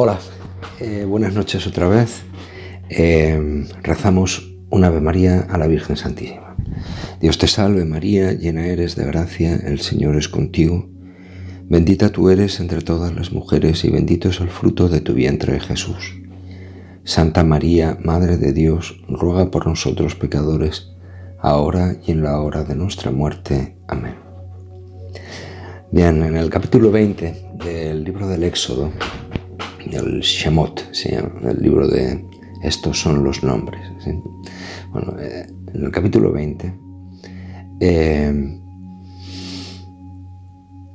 Hola, eh, buenas noches otra vez. Eh, rezamos un Ave María a la Virgen Santísima. Dios te salve María, llena eres de gracia, el Señor es contigo. Bendita tú eres entre todas las mujeres y bendito es el fruto de tu vientre Jesús. Santa María, Madre de Dios, ruega por nosotros pecadores, ahora y en la hora de nuestra muerte. Amén. Bien, en el capítulo 20 del libro del Éxodo, el Shemot, el libro de estos son los nombres. Bueno, eh, en el capítulo 20 eh,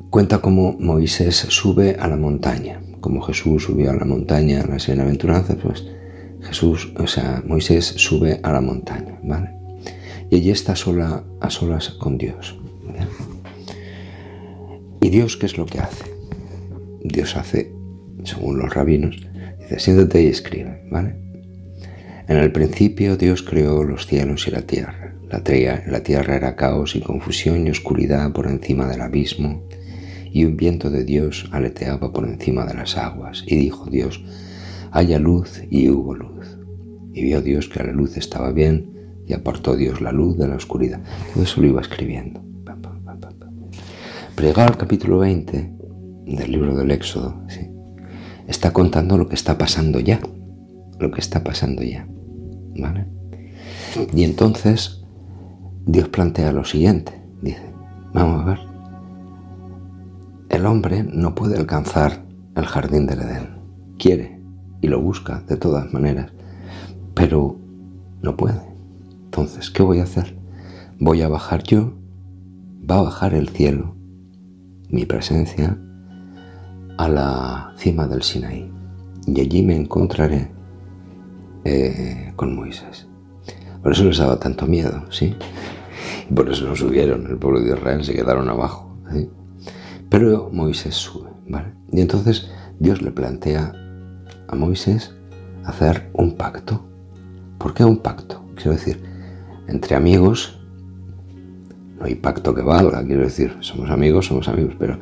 cuenta cómo Moisés sube a la montaña, como Jesús subió a la montaña en las bienaventuranzas, pues Jesús, o sea, Moisés sube a la montaña, ¿vale? Y allí está sola, a solas con Dios. ¿Y Dios qué es lo que hace? Dios hace según los rabinos, dice, siéntate y escribe, ¿vale? En el principio Dios creó los cielos y la tierra. La, la tierra era caos y confusión y oscuridad por encima del abismo, y un viento de Dios aleteaba por encima de las aguas. Y dijo Dios, haya luz, y hubo luz. Y vio Dios que la luz estaba bien, y apartó Dios la luz de la oscuridad. Todo eso lo iba escribiendo. Pero al capítulo 20 del libro del Éxodo, ¿sí? Está contando lo que está pasando ya, lo que está pasando ya. ¿Vale? Y entonces Dios plantea lo siguiente, dice, vamos a ver, el hombre no puede alcanzar el jardín del Edén, quiere y lo busca de todas maneras, pero no puede. Entonces, ¿qué voy a hacer? Voy a bajar yo, va a bajar el cielo, mi presencia, a la cima del Sinaí y allí me encontraré eh, con Moisés. Por eso les daba tanto miedo, ¿sí? Por eso no subieron, el pueblo de Israel se quedaron abajo, Pero Moisés sube, ¿vale? Y entonces Dios le plantea a Moisés hacer un pacto. ¿Por qué un pacto? Quiero decir, entre amigos no hay pacto que valga, quiero decir, somos amigos, somos amigos, pero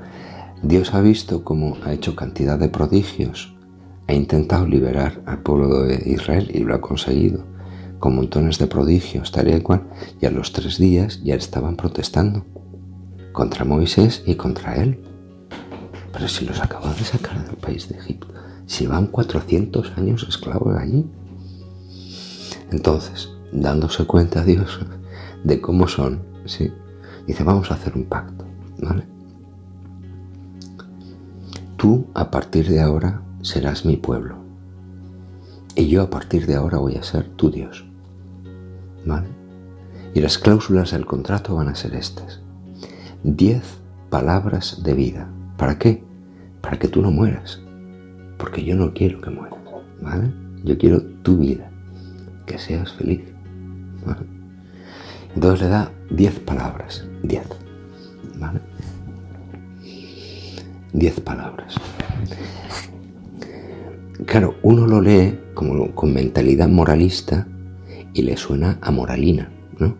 Dios ha visto cómo ha hecho cantidad de prodigios, ha intentado liberar al pueblo de Israel y lo ha conseguido, con montones de prodigios, tal y cual, y a los tres días ya estaban protestando contra Moisés y contra él. Pero si los acaba de sacar del país de Egipto, si van 400 años esclavos allí. Entonces, dándose cuenta Dios de cómo son, ¿sí? dice, vamos a hacer un pacto, ¿vale? Tú a partir de ahora serás mi pueblo. Y yo a partir de ahora voy a ser tu Dios. ¿Vale? Y las cláusulas del contrato van a ser estas. Diez palabras de vida. ¿Para qué? Para que tú no mueras. Porque yo no quiero que mueras. ¿Vale? Yo quiero tu vida. Que seas feliz. Entonces le da diez palabras. Diez. ¿Vale? Diez palabras. Claro, uno lo lee como con mentalidad moralista y le suena a moralina, ¿no?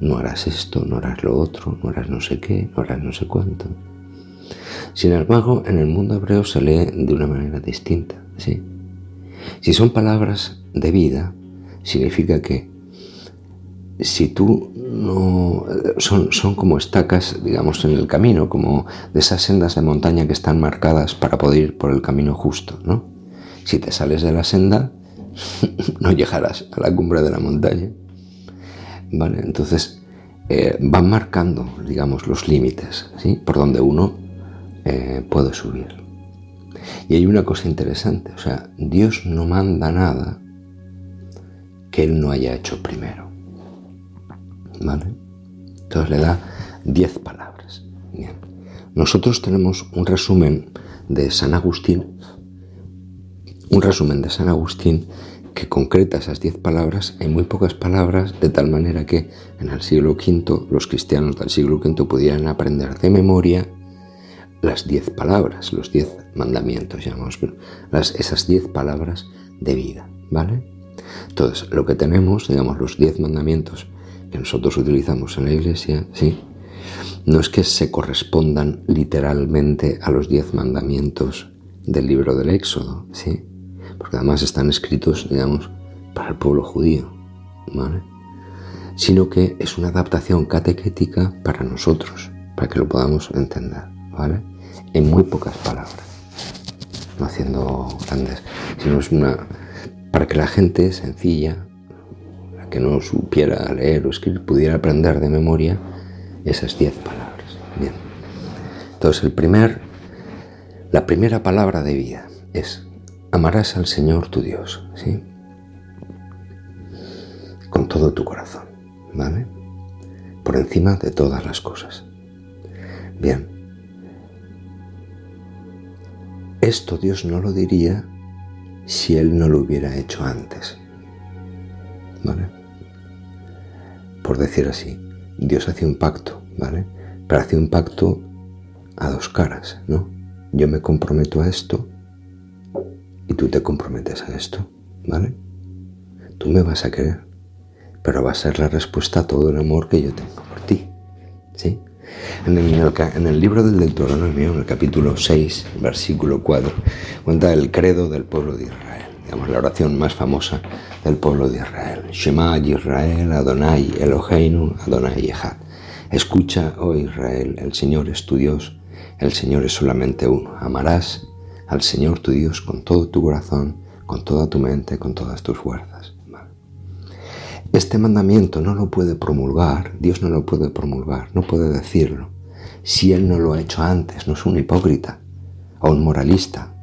No harás esto, no harás lo otro, no harás no sé qué, no harás no sé cuánto. Sin embargo, en el mundo hebreo se lee de una manera distinta, ¿sí? Si son palabras de vida, significa que si tú no son, son como estacas, digamos, en el camino, como de esas sendas de montaña que están marcadas para poder ir por el camino justo, ¿no? Si te sales de la senda, no llegarás a la cumbre de la montaña. ¿Vale? Entonces, eh, van marcando, digamos, los límites, ¿sí? Por donde uno eh, puede subir. Y hay una cosa interesante, o sea, Dios no manda nada que Él no haya hecho primero. Entonces le da 10 palabras. Nosotros tenemos un resumen de San Agustín, un resumen de San Agustín que concreta esas 10 palabras en muy pocas palabras, de tal manera que en el siglo V los cristianos del siglo V pudieran aprender de memoria las 10 palabras, los 10 mandamientos, llamamos, las, esas 10 palabras de vida, ¿vale? Entonces, lo que tenemos, digamos, los 10 mandamientos que nosotros utilizamos en la iglesia, ¿sí? no es que se correspondan literalmente a los diez mandamientos del libro del Éxodo, ¿sí? Porque además están escritos, digamos, para el pueblo judío, ¿vale? Sino que es una adaptación catequética para nosotros, para que lo podamos entender, ¿vale? En muy pocas palabras, no haciendo grandes, sino es una para que la gente sencilla, la que no supiera leer o escribir, pudiera aprender de memoria esas diez palabras. Bien. Entonces, el primer, la primera palabra de vida es amarás al Señor tu Dios, ¿sí? Con todo tu corazón, ¿vale? Por encima de todas las cosas. Bien. Esto Dios no lo diría si Él no lo hubiera hecho antes. ¿Vale? Por decir así, Dios hace un pacto, ¿vale? Pero hace un pacto a dos caras, ¿no? Yo me comprometo a esto y tú te comprometes a esto, ¿vale? Tú me vas a querer, pero va a ser la respuesta a todo el amor que yo tengo por ti, ¿sí? En el, libro del Deuteronomio, en el capítulo 6, versículo 4, cuenta el credo del pueblo de Israel, digamos la oración más famosa del pueblo de Israel. Shema Israel, Adonai Eloheinu, Adonai Echad. Escucha, oh Israel, el Señor es tu Dios, el Señor es solamente uno. Amarás al Señor tu Dios con todo tu corazón, con toda tu mente, con todas tus fuerzas. Este mandamiento no lo puede promulgar, Dios no lo puede promulgar, no puede decirlo, si Él no lo ha hecho antes, no es un hipócrita, o un moralista,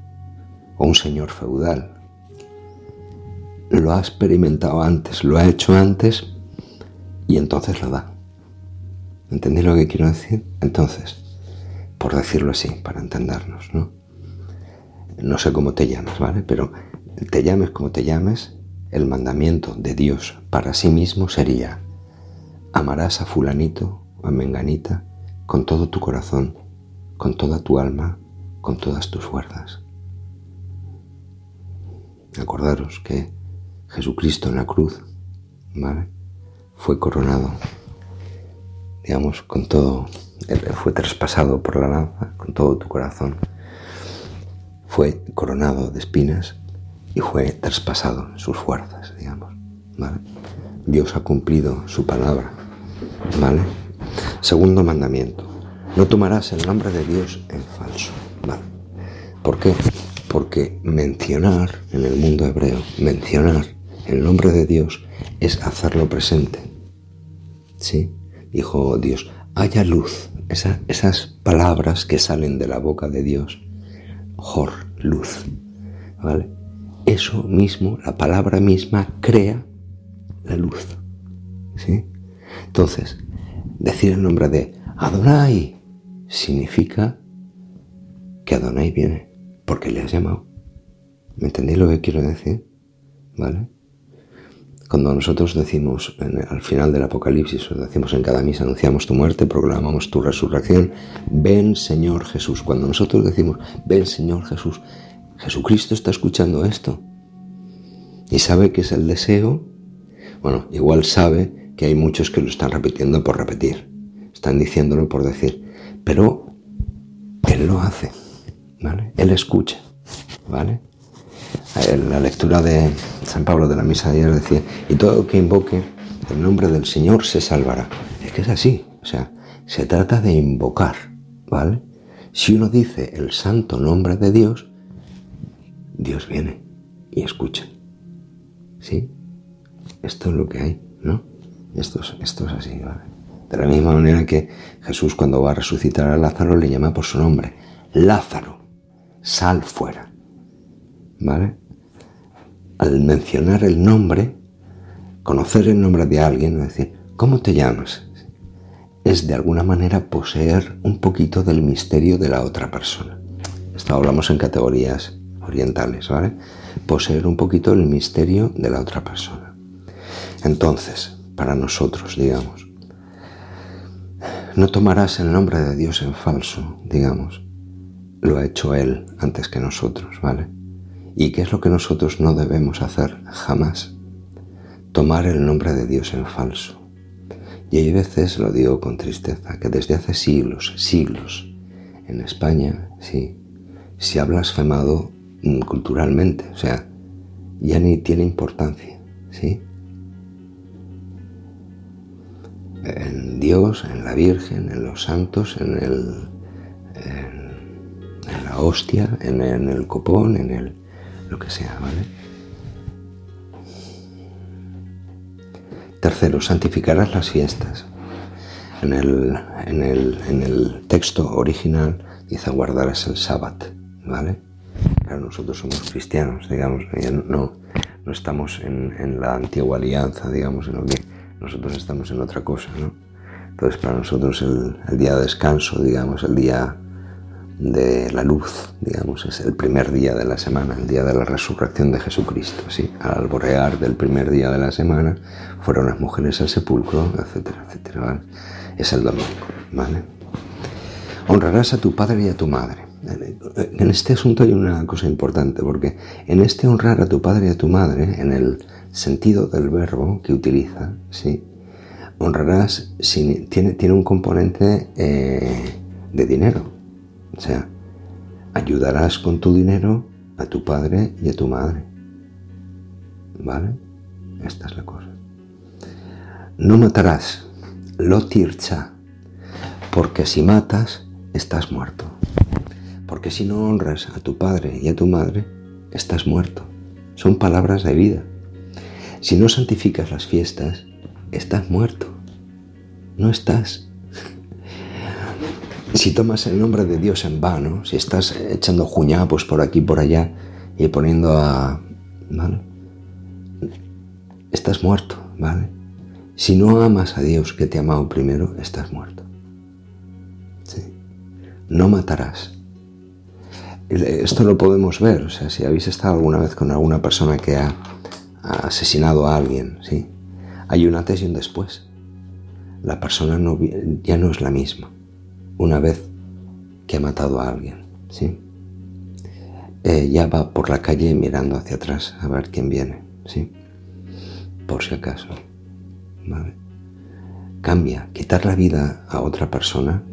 o un señor feudal. Lo ha experimentado antes, lo ha hecho antes y entonces lo da. ¿Entendéis lo que quiero decir? Entonces, por decirlo así, para entendernos, ¿no? No sé cómo te llamas, ¿vale? Pero te llames como te llames, el mandamiento de Dios para sí mismo sería, amarás a fulanito a menganita con todo tu corazón, con toda tu alma, con todas tus fuerzas. Acordaros que Jesucristo en la cruz, ¿vale? Fue coronado, digamos, con todo, fue traspasado por la lanza, con todo tu corazón. Fue coronado de espinas y fue traspasado en sus fuerzas, digamos. ¿vale? Dios ha cumplido su palabra. ¿vale? Segundo mandamiento, no tomarás el nombre de Dios en falso. ¿vale? ¿Por qué? Porque mencionar en el mundo hebreo, mencionar el nombre de Dios es hacerlo presente. ¿Sí? Dijo Dios, haya luz. esas palabras que salen de la boca de Dios, Jor, luz. ¿Vale? eso mismo, la palabra misma, crea la luz. ¿sí? Entonces, decir el nombre de Adonai significa que Adonai viene, porque le has llamado. ¿Me entendéis lo que quiero decir? ¿Vale? Cuando nosotros decimos al final del Apocalipsis, o decimos en cada misa, anunciamos tu muerte, proclamamos tu resurrección, ven Señor Jesús. Cuando nosotros decimos, ven Señor Jesús, Jesucristo está escuchando esto y sabe que es el deseo. Bueno, igual sabe que hay muchos que lo están repitiendo por repetir, están diciéndolo por decir, pero Él lo hace, ¿vale? Él escucha, ¿vale? La lectura de San Pablo de la misa de ayer decía, y todo que invoque el nombre del Señor se salvará. Es que es así, o sea, se trata de invocar, ¿vale? Si uno dice el santo nombre de Dios, Dios viene y escucha. ¿Sí? Esto es lo que hay, ¿no? Esto es, esto es así, ¿vale? De la misma manera que Jesús cuando va a resucitar a Lázaro le llama por su nombre. Lázaro, sal fuera. ¿Vale? Al mencionar el nombre, conocer el nombre de alguien, decir, ¿cómo te llamas? Es de alguna manera poseer un poquito del misterio de la otra persona. Esto hablamos en categorías orientales, ¿vale? Poseer un poquito el misterio de la otra persona. Entonces, para nosotros, digamos, no tomarás el nombre de Dios en falso, digamos. Lo ha hecho Él antes que nosotros, ¿vale? ¿Y qué es lo que nosotros no debemos hacer jamás? Tomar el nombre de Dios en falso. Y hay veces, lo digo con tristeza, que desde hace siglos, siglos, en España, sí, se ha blasfemado mm, culturalmente, o sea, ya ni tiene importancia, ¿sí? En Dios, en la Virgen, en los santos, en, el, en, la hostia, en, en, el copón, en el lo que sea, ¿vale? Tercero, santificarás las fiestas. En el, en el, en el texto original dice guardarás el sábado, ¿vale? Claro, nosotros somos cristianos, digamos, no, no estamos en, la antigua alianza, digamos, sino que nosotros estamos en otra cosa, ¿no? Entonces, para nosotros el, el día de descanso, digamos, el día de la luz, digamos, es el primer día de la semana, el día de la resurrección de Jesucristo, ¿sí? Al alborear del primer día de la semana fueron las mujeres al sepulcro, etcétera, etcétera. Es el domingo, ¿vale? Honrarás a tu padre y a tu madre. En este asunto hay una cosa importante, porque en este honrar a tu padre y a tu madre, en el sentido del verbo que utiliza, ¿sí? Honrarás, tiene, tiene un componente eh, de dinero, o sea, ayudarás con tu dinero a tu padre y a tu madre. ¿Vale? Esta es la cosa. No matarás, lo tircha, porque si matas, estás muerto. Porque si no honras a tu padre y a tu madre, estás muerto. Son palabras de vida. Si no santificas las fiestas, estás muerto. No estás si tomas el nombre de Dios en vano, si estás echando juñapos por aquí por allá y poniendo a... ¿vale? Estás muerto, ¿vale? Si no amas a Dios que te ha amado primero, estás muerto. No matarás. Esto lo podemos ver, o sea, si habéis estado alguna vez con alguna persona que ha, asesinado a alguien, ¿sí? Hay un antes y un después. La persona ya no es la misma una vez que ha matado a alguien, ¿sí? Eh, ya va por la calle mirando hacia atrás a ver quién viene, ¿sí? Por si acaso, ¿vale? Cambia, quitar la vida a otra persona,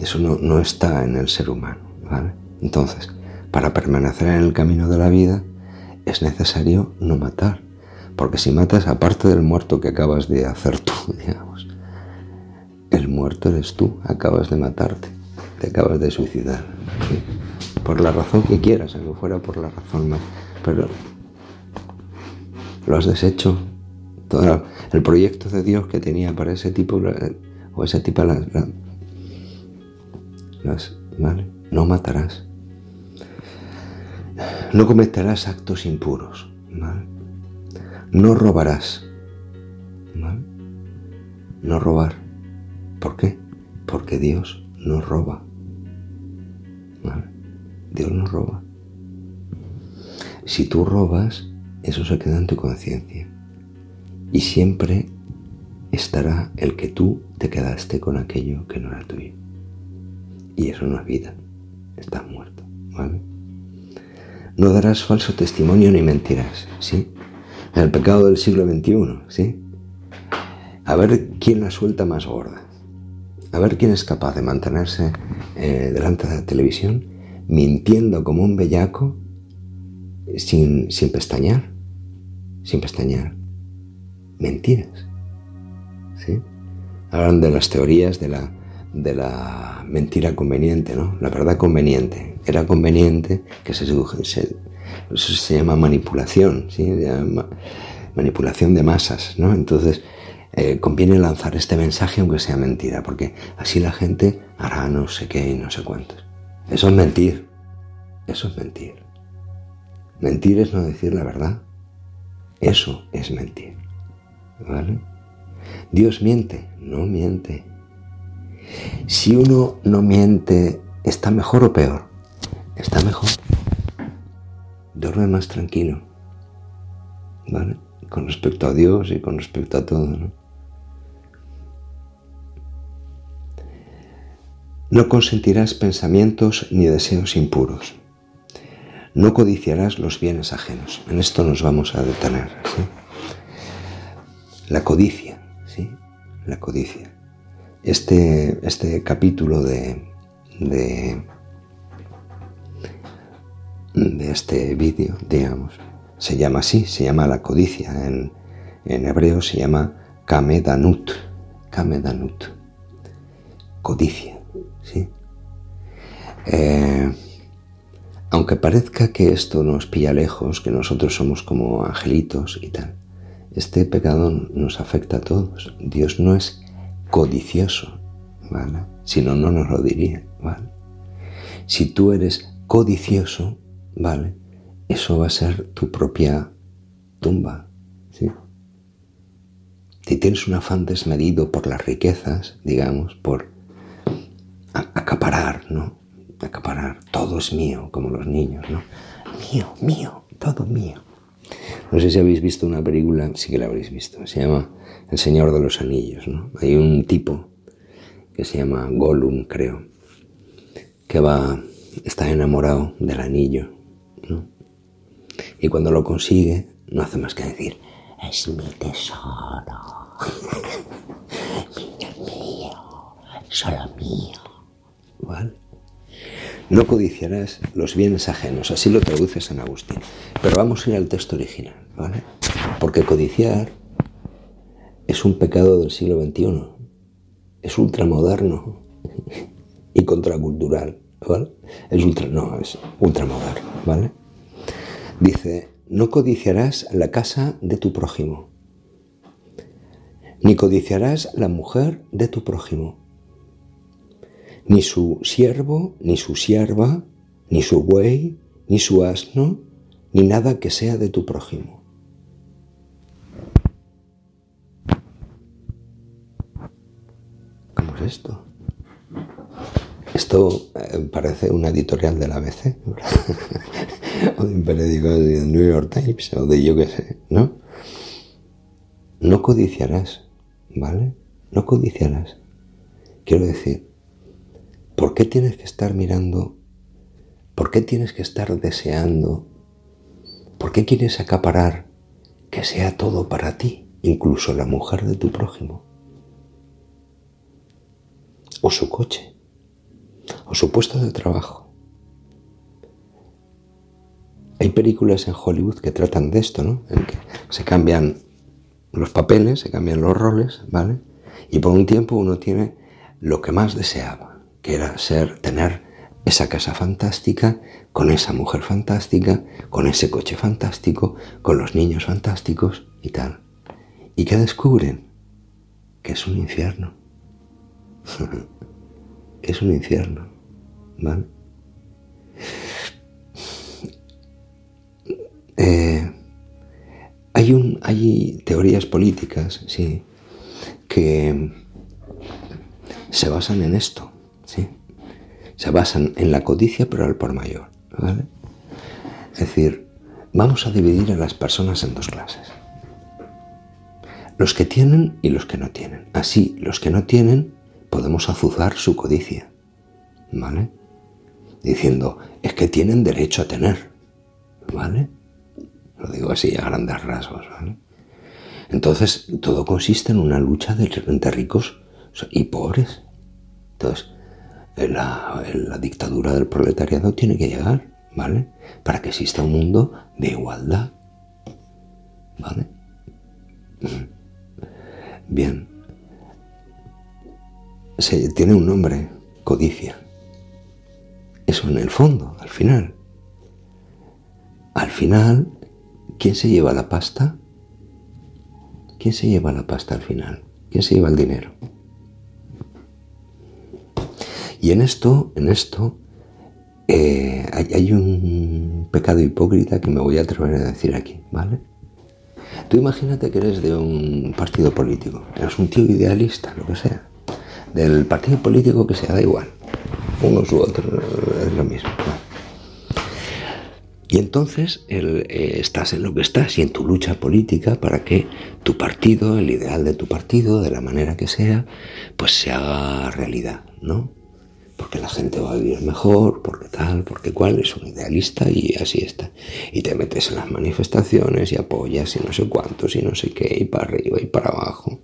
eso no, no está en el ser humano, ¿vale? Entonces, para permanecer en el camino de la vida, es necesario no matar, porque si matas, aparte del muerto que acabas de hacer tú, digamos, muerto eres tú, acabas de matarte, te acabas de suicidar. Por la razón que quieras, aunque fuera por la razón más. Pero lo has deshecho. Todo el proyecto de Dios que tenía para ese tipo, o esa tipa, las, ¿vale? No matarás. No cometerás actos impuros. ¿vale? No robarás. ¿vale? No robar. ¿Por qué? Porque Dios no roba. Dios no roba. Si tú robas, eso se queda en tu conciencia. Y siempre estará el que tú te quedaste con aquello que no era tuyo. Y eso no es vida. Estás muerto. ¿Vale? No darás falso testimonio ni mentirás. ¿Sí? El pecado del siglo XXI. ¿Sí? A ver quién la suelta más gorda a ver quién es capaz de mantenerse eh, delante de la televisión mintiendo como un bellaco sin, sin pestañear, sin pestañear. Mentiras. ¿Sí? Hablan de las teorías de la, de la mentira conveniente, ¿no? La verdad conveniente. Era conveniente que se, se eso se llama manipulación, ¿sí? manipulación de masas, ¿no? Entonces, eh, conviene lanzar este mensaje aunque sea mentira, porque así la gente hará no sé qué y no sé cuántos. Eso es mentir. Eso es mentir. Mentir es no decir la verdad. Eso es mentir. ¿Vale? Dios miente, no miente. Si uno no miente, ¿está mejor o peor? Está mejor. Duerme más tranquilo. ¿Vale? Con respecto a Dios y con respecto a todo. No consentirás pensamientos ni deseos impuros. No codiciarás los bienes ajenos. En esto nos vamos a detener. La codicia, ¿sí? La codicia. Este, este capítulo de, de, este vídeo, digamos, se llama así, se llama la codicia. En, en hebreo se llama kamedanut, kamedanut, codicia. Eh, aunque parezca que esto nos pilla lejos, que nosotros somos como angelitos y tal, este pecado nos afecta a todos. Dios no es codicioso, ¿vale? Si no, no nos lo diría, ¿vale? Si tú eres codicioso, ¿vale? Eso va a ser tu propia tumba, ¿sí? Si tienes un afán desmedido por las riquezas, digamos, por acaparar, ¿no? Acaparar, todo es mío, como los niños, ¿no? Mío, mío, todo mío. No sé si habéis visto una película, sí que la habréis visto, se llama El Señor de los Anillos, ¿no? Hay un tipo que se llama Gollum, creo, que va, está enamorado del anillo, ¿no? Y cuando lo consigue, no hace más que decir, es mi tesoro, mío, mío, solo mío, ¿vale? No codiciarás los bienes ajenos, así lo traduce San Agustín. Pero vamos a ir al texto original, ¿vale? Porque codiciar es un pecado del siglo XXI, es ultramoderno y contracultural, ¿vale? Es ultra, no, es ultramoderno, ¿vale? Dice, no codiciarás la casa de tu prójimo, ni codiciarás la mujer de tu prójimo ni su siervo, ni su sierva, ni su buey, ni su asno, ni nada que sea de tu prójimo. ¿Cómo es esto? Esto eh, parece una editorial de la ABC, o de un periódico de New York Times, o de yo qué sé, ¿no? No codiciarás, ¿vale? No codiciarás. Quiero decir, ¿Por qué tienes que estar mirando? ¿Por qué tienes que estar deseando? ¿Por qué quieres acaparar que sea todo para ti, incluso la mujer de tu prójimo? O su coche, o su puesto de trabajo. Hay películas en Hollywood que tratan de esto, ¿no? En que se cambian los papeles, se cambian los roles, ¿vale? Y por un tiempo uno tiene lo que más deseaba que era ser, tener esa casa fantástica, con esa mujer fantástica, con ese coche fantástico, con los niños fantásticos y tal. ¿Y qué descubren? Que es un infierno. es un infierno. ¿Vale? Eh, hay, un, hay teorías políticas, sí, que se basan en esto se basan en la codicia, pero al por mayor. Es decir, vamos a dividir a las personas en dos clases. Los que tienen y los que no tienen. Así, los que no tienen podemos azuzar su codicia. ¿Vale? Diciendo, es que tienen derecho a tener. ¿Vale? Lo digo así a grandes rasgos. ¿vale? Entonces, todo consiste en una lucha entre ricos y pobres. Entonces, la, dictadura del proletariado tiene que llegar, ¿vale? Para que exista un mundo de igualdad, ¿vale? Bien. Se, tiene un nombre, codicia. Eso en el fondo, al final. Al final, ¿quién se lleva la pasta? ¿Quién se lleva la pasta al final? ¿Quién se lleva el dinero? Y en esto, en esto, eh, hay, un pecado hipócrita que me voy a atrever a decir aquí, ¿vale? Tú imagínate que eres de un partido político, eres un tío idealista, lo que sea, del partido político que sea, da igual, unos u otros, es lo mismo. Y entonces eh, estás en lo que estás y en tu lucha política para que tu partido, el ideal de tu partido, de la manera que sea, pues se haga realidad, ¿no? Porque la gente va a vivir mejor, porque tal, porque cual, es un idealista y así está. Y te metes en las manifestaciones y apoyas y no sé cuántos y no sé qué, y para arriba y para abajo.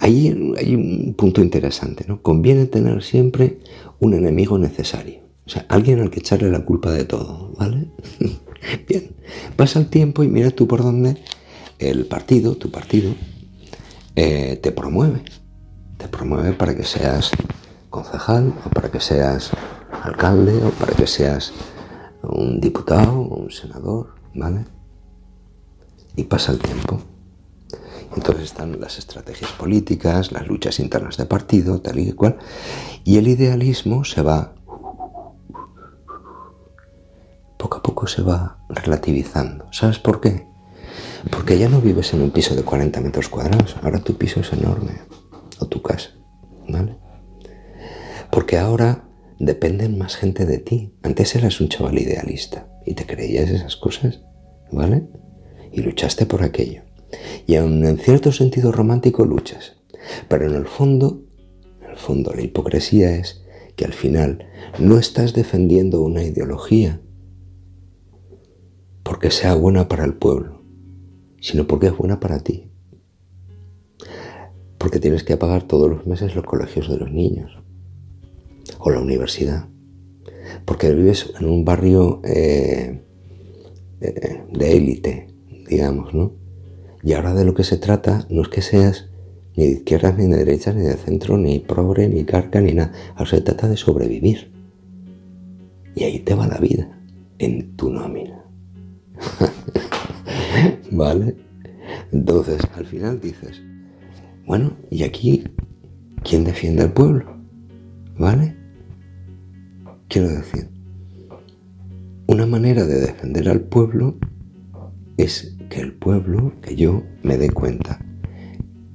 ahí hay un punto interesante, ¿no? Conviene tener siempre un enemigo necesario. O sea, alguien al que echarle la culpa de todo, ¿vale? Bien, pasa el tiempo y mira tú por dónde el partido, tu partido, eh, te promueve. Te promueve para que seas concejal o para que seas alcalde o para que seas un diputado o un senador, ¿vale? Y pasa el tiempo. Entonces están las estrategias políticas, las luchas internas de partido, tal y cual. Y el idealismo se va, poco a poco se va relativizando. ¿Sabes por qué? Porque ya no vives en un piso de 40 metros cuadrados, ahora tu piso es enorme, o tu casa. Porque ahora dependen más gente de ti. Antes eras un chaval idealista y te creías esas cosas, ¿vale? Y luchaste por aquello. Y aun en cierto sentido romántico luchas. Pero en el fondo, en el fondo la hipocresía es que al final no estás defendiendo una ideología porque sea buena para el pueblo, sino porque es buena para ti. Porque tienes que pagar todos los meses los colegios de los niños o la universidad. Porque vives en un barrio eh, eh, de élite, digamos, ¿no? Y ahora de lo que se trata no es que seas ni de izquierdas, ni de derechas, ni de centro, ni pobre, ni carca, ni nada. Se trata de sobrevivir. Y ahí te va la vida, en tu nómina. ¿Vale? Entonces, al final dices, bueno, ¿y aquí quién defiende al pueblo? ¿Vale? Quiero decir, una manera de defender al pueblo es que el pueblo, que yo me dé cuenta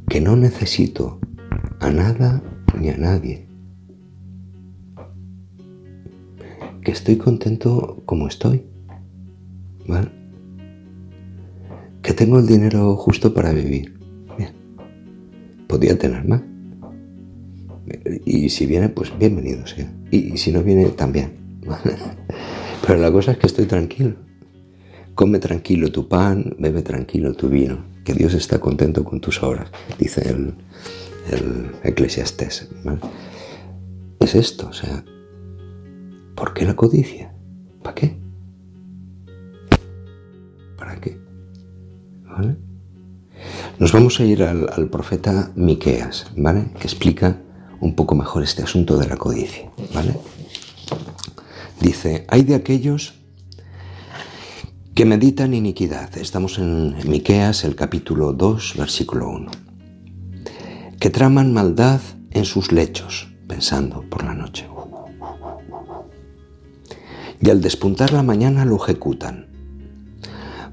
que no necesito a nada ni a nadie. Que estoy contento como estoy. ¿Vale? Que tengo el dinero justo para vivir. Bien. Podría tener más. Y si viene, pues bienvenido sea. Y si no viene, también. Pero la cosa es que estoy tranquilo. Come tranquilo tu pan, bebe tranquilo tu vino, que Dios está contento con tus obras, dice el, el eclesiastés. Es esto, o sea, ¿por qué la codicia? ¿Para qué? ¿Para qué? ¿Vale? Nos vamos a ir al, al, profeta Miqueas, ¿vale? Que explica un poco mejor este asunto de la codicia, ¿vale? Dice, hay de aquellos que meditan iniquidad. Estamos en Miqueas, el capítulo 2, versículo 1. Que traman maldad en sus lechos, pensando por la noche. Y al despuntar la mañana lo ejecutan,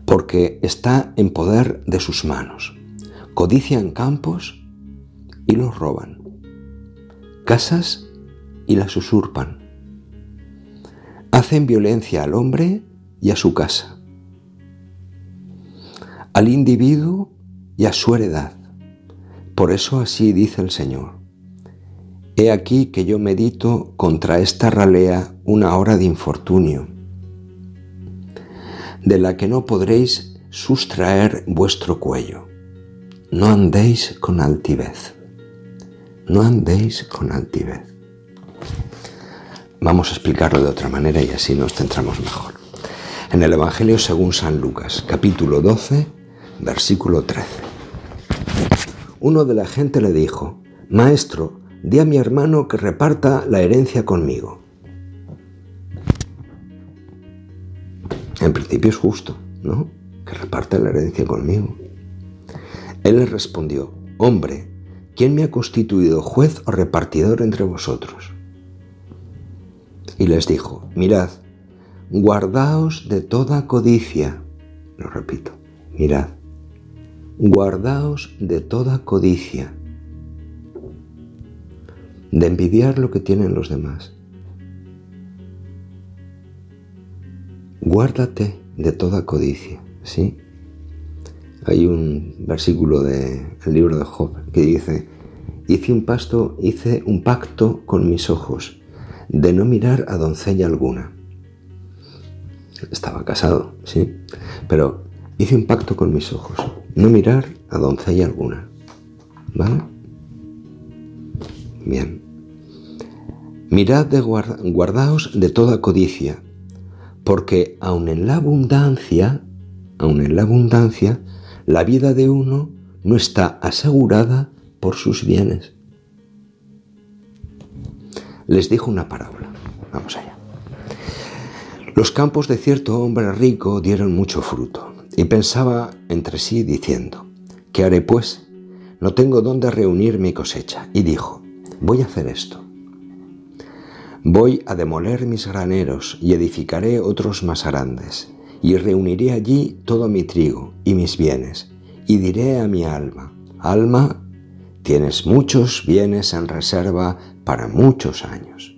porque está en poder de sus manos. Codician campos y los roban, casas y las usurpan. Hacen violencia al hombre y a su casa al individuo y a su heredad. Por eso así dice el Señor. He aquí que yo medito contra esta ralea una hora de infortunio, de la que no podréis sustraer vuestro cuello. No andéis con altivez. No andéis con altivez. Vamos a explicarlo de otra manera y así nos centramos mejor. En el Evangelio según San Lucas, capítulo 12, versículo 13. Uno de la gente le dijo, Maestro, di a mi hermano que reparta la herencia conmigo. En principio es justo, ¿no? Que reparta la herencia conmigo. Él le respondió, Hombre, ¿quién me ha constituido juez o repartidor entre vosotros? Y les dijo, Mirad, guardaos de toda codicia. Lo repito, mirad, guardaos de toda codicia, de envidiar lo que tienen los demás. Guárdate de toda codicia, ¿sí? Hay un versículo del libro de Job que dice, hice un hice un pacto con mis ojos de no mirar a doncella alguna. Estaba casado, sí, pero hice un pacto con mis ojos no mirar a doncella alguna. ¿Vale? Bien. Mirad de guardaos de toda codicia, porque aun en la abundancia, aun en la abundancia, la vida de uno no está asegurada por sus bienes. Les dijo una parábola. Vamos allá. Los campos de cierto hombre rico dieron mucho fruto, y pensaba entre sí diciendo, ¿qué haré pues? No tengo dónde reunir mi cosecha. Y dijo, voy a hacer esto. Voy a demoler mis graneros y edificaré otros más grandes, y reuniré allí todo mi trigo y mis bienes, y diré a mi alma, alma, tienes muchos bienes en reserva para muchos años.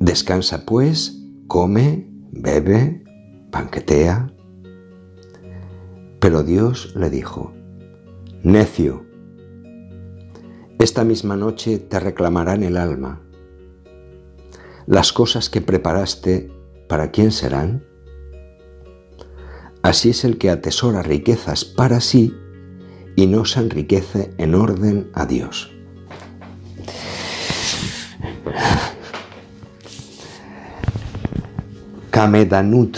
Descansa pues, come, bebe, banquetea. Pero Dios le dijo, necio, esta misma noche te reclamarán el alma. Las cosas que preparaste, ¿para quién serán? Así es el que atesora riquezas para sí y no se enriquece en orden a Dios. Kamedanut,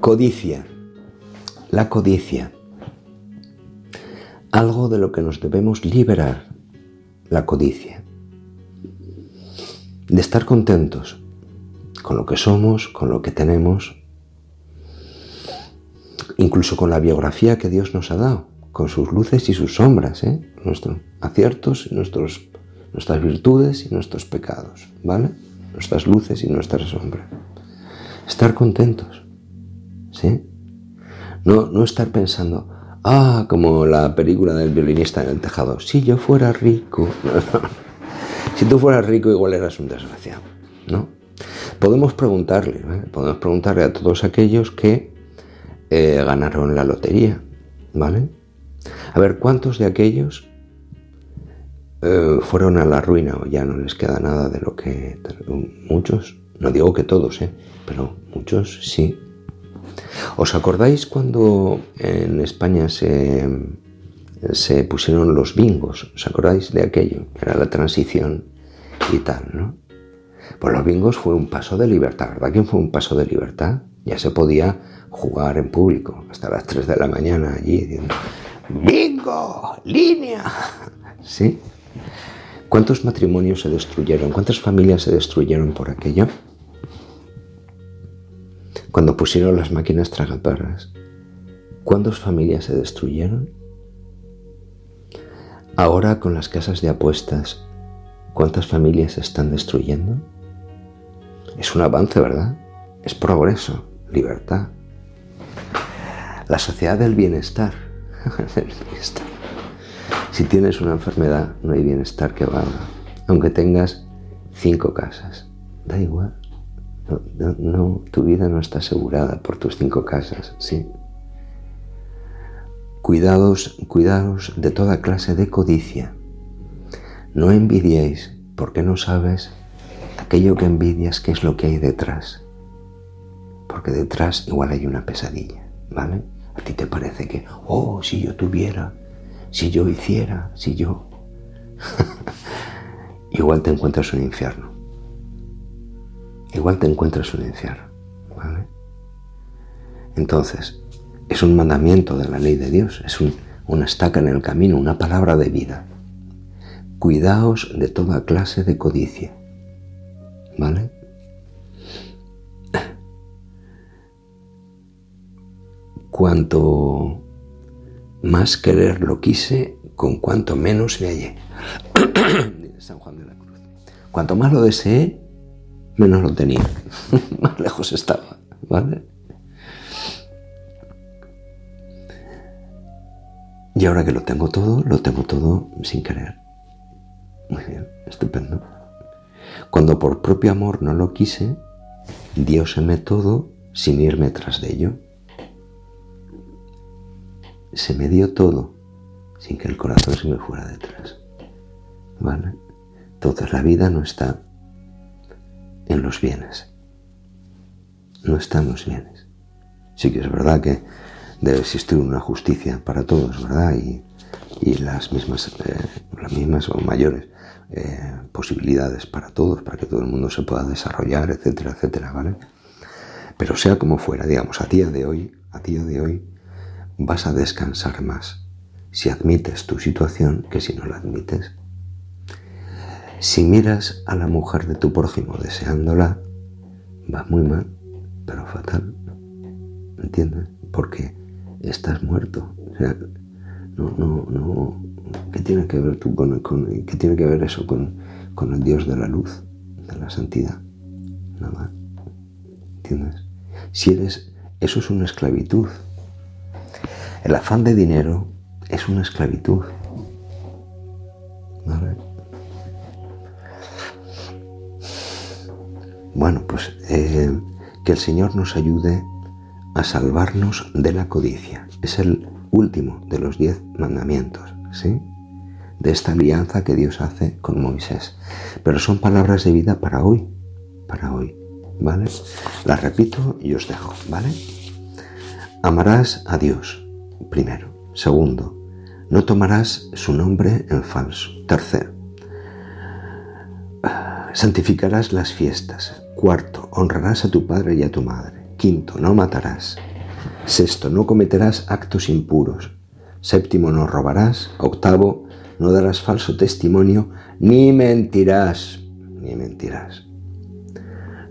codicia, la codicia, algo de lo que nos debemos liberar, la codicia, de estar contentos con lo que somos, con lo que tenemos, incluso con la biografía que Dios nos ha dado, con sus luces y sus sombras, ¿eh? nuestros aciertos, nuestros, nuestras virtudes y nuestros pecados, ¿vale? Nuestras luces y nuestras sombras. Estar contentos, ¿sí? No, no estar pensando, ah, como la película del violinista en el tejado, si yo fuera rico. Si tú fueras rico igual eras un desgraciado, ¿no? Podemos preguntarle, ¿eh? podemos preguntarle a todos aquellos que eh, ganaron la lotería, ¿vale? A ver, ¿cuántos de aquellos eh, fueron a la ruina o ya no les queda nada de lo que... Muchos, no digo que todos, ¿eh? pero muchos sí. ¿Os acordáis cuando en España se, se pusieron los bingos? ¿Os acordáis de aquello? Era la transición y tal, ¿no? Pues los bingos fue un paso de libertad, ¿verdad? ¿Quién fue un paso de libertad? Ya se podía jugar en público hasta las 3 de la mañana allí diciendo, ¡Bingo! ¡Línea! ¿Sí? ¿Cuántos matrimonios se destruyeron? ¿Cuántas familias se destruyeron por aquello? Cuando pusieron las máquinas tragaperras, ¿cuántas familias se destruyeron? Ahora con las casas de apuestas, ¿cuántas familias se están destruyendo? Es un avance, ¿verdad? Es progreso, libertad, la sociedad del bienestar. Si tienes una enfermedad, no hay bienestar que valga. Aunque tengas cinco casas, da igual. No, tu vida no está asegurada por tus cinco casas, sí. Cuidados, cuidados de toda clase de codicia. No envidiéis, porque no sabes aquello que envidias, qué es lo que hay detrás. Porque detrás igual hay una pesadilla, ¿vale? A ti te parece que, oh, si yo tuviera, si yo hiciera, si yo... Igual te encuentras un infierno. Igual te encuentras un infierno. ¿vale? Entonces, es un mandamiento de la ley de Dios, es una estaca en el camino, una palabra de vida. Cuidaos de toda clase de codicia. ¿Vale? Cuanto más querer lo quise, con cuanto menos me hallé. San Juan de la Cruz. Cuanto más lo deseé, menos lo tenía. más lejos estaba. ¿Vale? Y ahora que lo tengo todo, lo tengo todo sin querer. Muy bien, estupendo. Cuando por propio amor no lo quise, dióseme todo sin irme tras de ello se me dio todo sin que el corazón se me fuera detrás. ¿Vale? Entonces la vida no está en los bienes. No está en los bienes. Sí que es verdad que debe existir una justicia para todos, ¿verdad? Y y las mismas, eh, las mismas o mayores eh, posibilidades para todos, para que todo el mundo se pueda desarrollar, etcétera, etcétera, ¿vale? Pero sea como fuera, digamos, a día de hoy, a día de hoy, vas a descansar más si admites tu situación que si no la admites. Si miras a la mujer de tu prójimo deseándola, va muy mal, pero fatal. ¿Entiendes? Porque estás muerto. O sea, no, no, no. ¿Qué tiene que ver tú con, qué tiene que ver eso con, con el Dios de la luz, de la santidad? Nada. ¿Entiendes? Si eres, eso es una esclavitud. El afán de dinero es una esclavitud. ¿Vale? Bueno, pues eh, que el Señor nos ayude a salvarnos de la codicia. Es el último de los diez mandamientos, ¿sí? De esta alianza que Dios hace con Moisés. Pero son palabras de vida para hoy, para hoy, ¿vale? Las repito y os dejo, ¿vale? Amarás a Dios, primero. Segundo, no tomarás su nombre en falso. Tercero, santificarás las fiestas. Cuarto, honrarás a tu padre y a tu madre. Quinto, no matarás. Sexto, no cometerás actos impuros. Séptimo, no robarás. Octavo, no darás falso testimonio, ni mentirás, ni mentirás.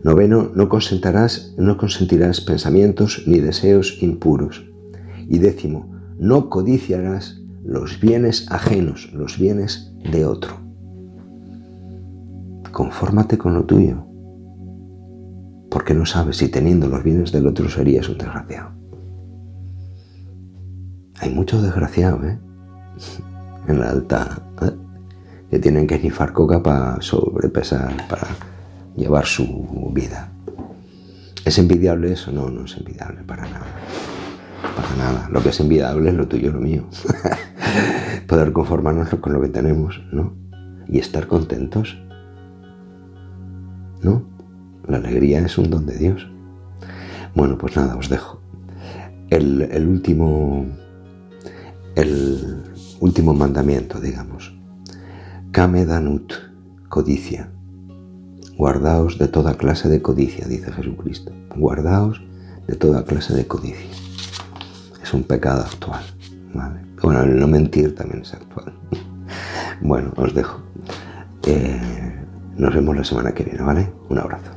Noveno, no consentirás, no consentirás pensamientos ni deseos impuros. Y décimo, no codiciarás los bienes ajenos, los bienes de otro. Confórmate con lo tuyo, porque no sabes si teniendo los bienes del otro serías un desgraciado. Hay muchos desgraciados, ¿eh? En la alta, ¿eh? que tienen que snifar coca para sobrepesar, para llevar su vida. ¿Es envidiable eso? No, no es envidiable para nada. Para nada. Lo que es envidiable es lo tuyo, lo mío. Poder conformarnos con lo que tenemos, ¿no? Y estar contentos ¿no? La alegría es un don de Dios. Bueno, pues nada, os dejo. El, último, el último mandamiento, digamos. Kame danut, codicia. Guardaos de toda clase de codicia, dice Jesucristo. Guardaos de toda clase de codicia. Es un pecado actual. Bueno, el no mentir también es actual. bueno, os dejo. Eh, nos vemos la semana que viene, ¿vale? Un abrazo.